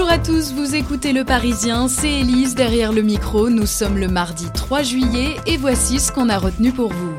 Bonjour à tous, vous écoutez Le Parisien, c'est Élise derrière le micro, nous sommes le mardi 3 juillet et voici ce qu'on a retenu pour vous.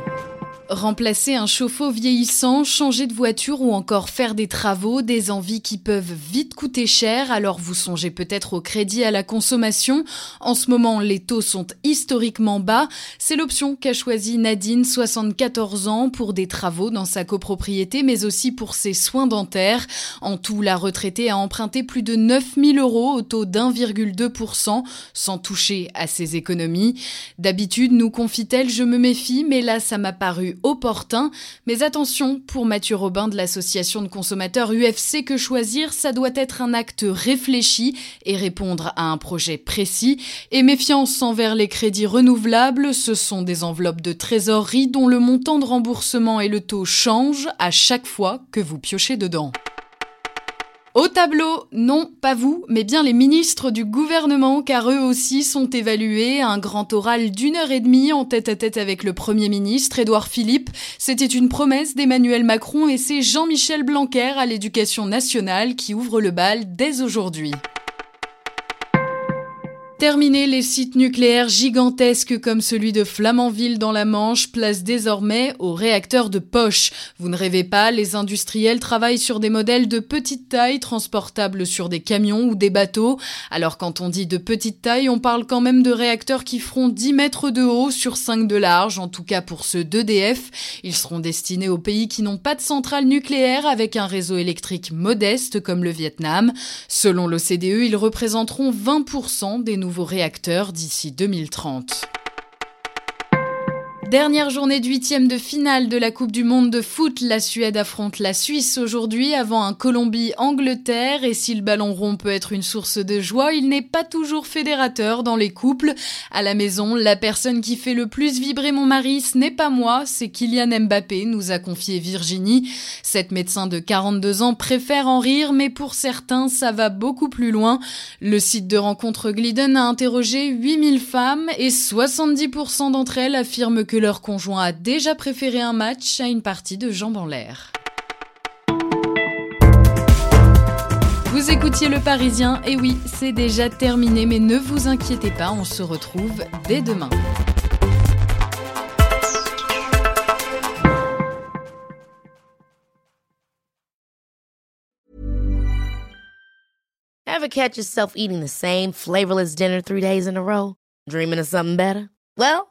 Remplacer un chauffe-eau vieillissant, changer de voiture ou encore faire des travaux, des envies qui peuvent vite coûter cher, alors vous songez peut-être au crédit à la consommation. En ce moment, les taux sont historiquement bas. C'est l'option qu'a choisie Nadine, 74 ans, pour des travaux dans sa copropriété, mais aussi pour ses soins dentaires. En tout, la retraitée a emprunté plus de 9000 euros au taux d'1,2%, sans toucher à ses économies. D'habitude, nous confie-t-elle, je me méfie, mais là, ça m'a paru opportun. Mais attention, pour Mathieu Robin de l'association de consommateurs UFC, que choisir, ça doit être un acte réfléchi et répondre à un projet précis. Et méfiance envers les crédits renouvelables, ce sont des enveloppes de trésorerie dont le montant de remboursement et le taux changent à chaque fois que vous piochez dedans. Au tableau, non, pas vous, mais bien les ministres du gouvernement, car eux aussi sont évalués. Un grand oral d'une heure et demie en tête à tête avec le Premier ministre, Édouard Philippe. C'était une promesse d'Emmanuel Macron et c'est Jean-Michel Blanquer à l'éducation nationale qui ouvre le bal dès aujourd'hui. Terminé, les sites nucléaires gigantesques comme celui de Flamanville dans la Manche placent désormais aux réacteurs de poche. Vous ne rêvez pas, les industriels travaillent sur des modèles de petite taille transportables sur des camions ou des bateaux. Alors quand on dit de petite taille, on parle quand même de réacteurs qui feront 10 mètres de haut sur 5 de large, en tout cas pour ceux d'EDF. Ils seront destinés aux pays qui n'ont pas de centrale nucléaire avec un réseau électrique modeste comme le Vietnam. Selon l'OCDE, ils représenteront 20% des nouveaux réacteurs d'ici 2030. Dernière journée du huitième de finale de la Coupe du Monde de foot, la Suède affronte la Suisse aujourd'hui avant un Colombie-Angleterre et si le ballon rond peut être une source de joie, il n'est pas toujours fédérateur dans les couples. À la maison, la personne qui fait le plus vibrer mon mari, ce n'est pas moi, c'est Kylian Mbappé, nous a confié Virginie. Cette médecin de 42 ans préfère en rire, mais pour certains, ça va beaucoup plus loin. Le site de rencontre Glidden a interrogé 8000 femmes et 70% d'entre elles affirment que leur conjoint a déjà préféré un match à une partie de jambes en l'air. Vous écoutiez Le Parisien, et oui, c'est déjà terminé, mais ne vous inquiétez pas, on se retrouve dès demain. Ever catch yourself eating the same flavorless dinner three days in a row? Dreaming of something better? Well,